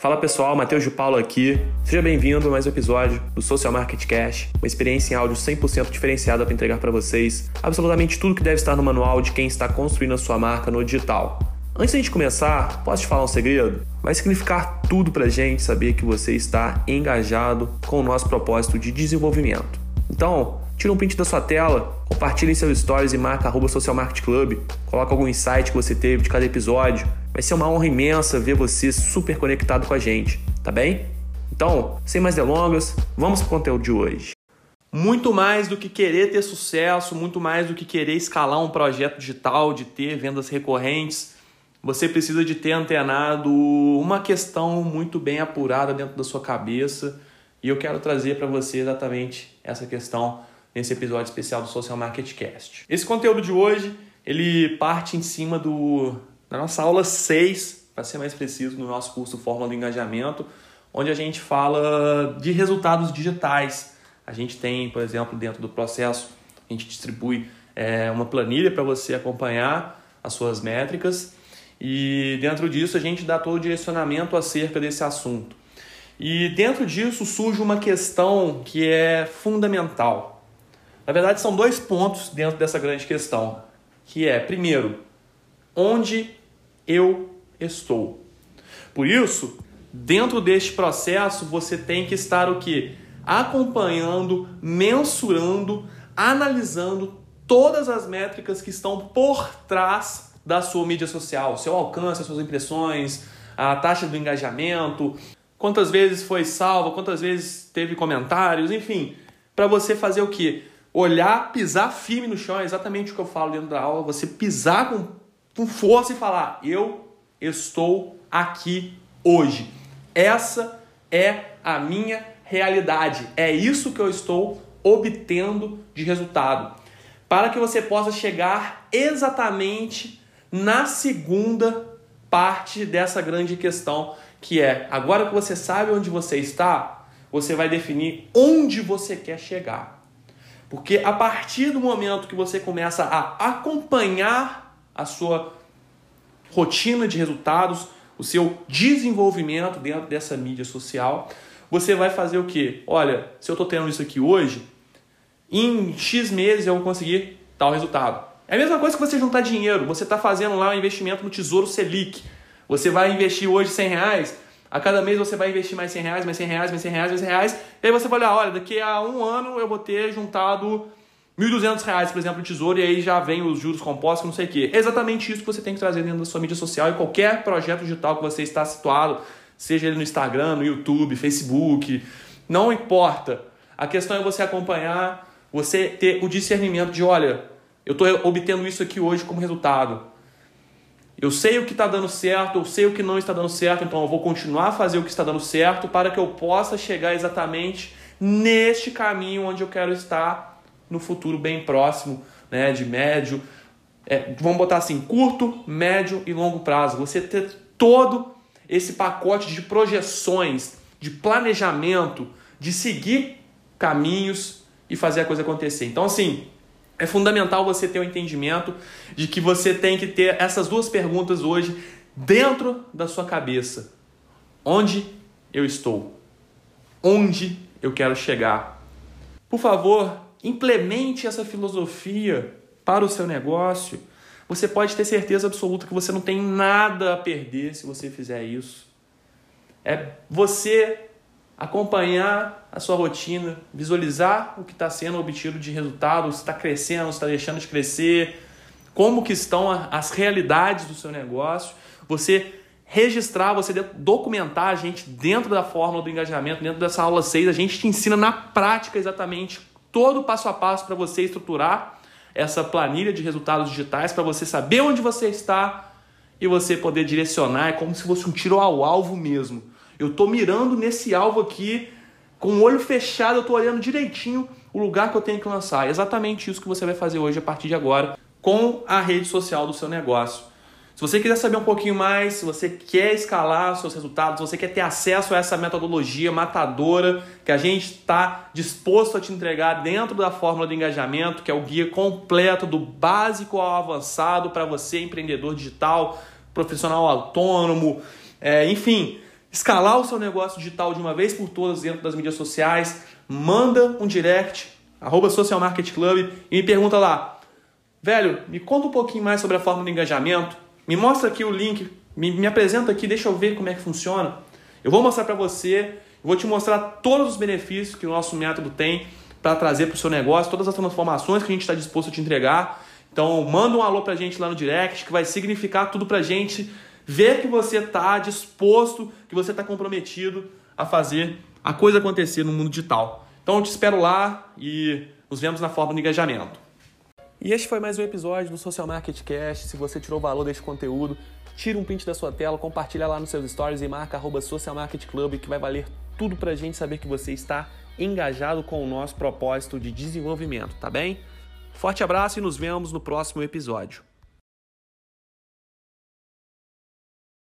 Fala pessoal, Matheus de Paulo aqui. Seja bem-vindo a mais um episódio do Social Market Cash, uma experiência em áudio 100% diferenciada para entregar para vocês absolutamente tudo que deve estar no manual de quem está construindo a sua marca no digital. Antes a gente começar, posso te falar um segredo? Vai significar tudo pra gente saber que você está engajado com o nosso propósito de desenvolvimento. Então, tira um print da sua tela, compartilhe em seus stories e marca arroba Social Market Club, coloca algum insight que você teve de cada episódio. Vai ser uma honra imensa ver você super conectado com a gente, tá bem? Então, sem mais delongas, vamos pro conteúdo de hoje. Muito mais do que querer ter sucesso, muito mais do que querer escalar um projeto digital, de ter vendas recorrentes, você precisa de ter antenado uma questão muito bem apurada dentro da sua cabeça e eu quero trazer para você exatamente essa questão nesse episódio especial do Social Market Cast. Esse conteúdo de hoje, ele parte em cima do da nossa aula 6, para ser mais preciso, no nosso curso Fórmula do Engajamento, onde a gente fala de resultados digitais. A gente tem, por exemplo, dentro do processo, a gente distribui é, uma planilha para você acompanhar as suas métricas e dentro disso a gente dá todo o direcionamento acerca desse assunto. E dentro disso surge uma questão que é fundamental. Na verdade, são dois pontos dentro dessa grande questão, que é, primeiro, onde eu estou. Por isso, dentro deste processo, você tem que estar o que? Acompanhando, mensurando, analisando todas as métricas que estão por trás da sua mídia social, seu alcance, as suas impressões, a taxa do engajamento, quantas vezes foi salva, quantas vezes teve comentários, enfim, para você fazer o que? Olhar, pisar firme no chão, é exatamente o que eu falo dentro da aula, você pisar com, com força e falar: eu estou aqui hoje. Essa é a minha realidade. É isso que eu estou obtendo de resultado. Para que você possa chegar exatamente na segunda parte dessa grande questão, que é agora que você sabe onde você está, você vai definir onde você quer chegar. Porque a partir do momento que você começa a acompanhar a sua rotina de resultados, o seu desenvolvimento dentro dessa mídia social, você vai fazer o quê? Olha, se eu estou tendo isso aqui hoje, em X meses eu vou conseguir tal resultado. É a mesma coisa que você juntar dinheiro. Você está fazendo lá um investimento no Tesouro Selic. Você vai investir hoje 100 reais. A cada mês você vai investir mais 100 reais, mais 100 reais, mais 100 reais, mais 100 reais. E aí você vai olhar, olha, daqui a um ano eu vou ter juntado 1.200 reais, por exemplo, no Tesouro. E aí já vem os juros compostos, não sei o quê. É exatamente isso que você tem que trazer dentro da sua mídia social e qualquer projeto digital que você está situado. Seja ele no Instagram, no YouTube, Facebook. Não importa. A questão é você acompanhar, você ter o discernimento de, olha, eu estou obtendo isso aqui hoje como resultado. Eu sei o que está dando certo, eu sei o que não está dando certo, então eu vou continuar a fazer o que está dando certo para que eu possa chegar exatamente neste caminho onde eu quero estar no futuro bem próximo, né, de médio, é, vamos botar assim, curto, médio e longo prazo. Você ter todo esse pacote de projeções, de planejamento, de seguir caminhos e fazer a coisa acontecer. Então, assim, é fundamental você ter o um entendimento de que você tem que ter essas duas perguntas hoje dentro da sua cabeça. Onde eu estou? Onde eu quero chegar? Por favor, implemente essa filosofia para o seu negócio. Você pode ter certeza absoluta que você não tem nada a perder se você fizer isso. É você acompanhar a sua rotina, visualizar o que está sendo obtido de resultado, se está crescendo, se está deixando de crescer, como que estão as realidades do seu negócio, você registrar, você documentar a gente dentro da fórmula do engajamento, dentro dessa aula 6, a gente te ensina na prática exatamente todo o passo a passo para você estruturar essa planilha de resultados digitais, para você saber onde você está e você poder direcionar, é como se fosse um tiro ao alvo mesmo. Eu estou mirando nesse alvo aqui, com o olho fechado, eu estou olhando direitinho o lugar que eu tenho que lançar. É exatamente isso que você vai fazer hoje, a partir de agora, com a rede social do seu negócio. Se você quiser saber um pouquinho mais, se você quer escalar seus resultados, se você quer ter acesso a essa metodologia matadora que a gente está disposto a te entregar dentro da fórmula do engajamento, que é o guia completo do básico ao avançado para você, empreendedor digital, profissional autônomo, é, enfim, escalar o seu negócio digital de uma vez por todas dentro das mídias sociais, manda um direct, arroba Social Market Club, e me pergunta lá, velho, me conta um pouquinho mais sobre a forma de engajamento, me mostra aqui o link, me, me apresenta aqui, deixa eu ver como é que funciona. Eu vou mostrar para você, vou te mostrar todos os benefícios que o nosso método tem para trazer para o seu negócio, todas as transformações que a gente está disposto a te entregar. Então, manda um alô para a gente lá no direct, que vai significar tudo para a gente ver que você está disposto, que você está comprometido a fazer a coisa acontecer no mundo digital. Então eu te espero lá e nos vemos na forma de engajamento. E este foi mais um episódio do Social Market Cast. Se você tirou valor deste conteúdo, tira um print da sua tela, compartilha lá nos seus stories e marca arroba Social Market Club, que vai valer tudo pra gente saber que você está engajado com o nosso propósito de desenvolvimento, tá bem? Forte abraço e nos vemos no próximo episódio.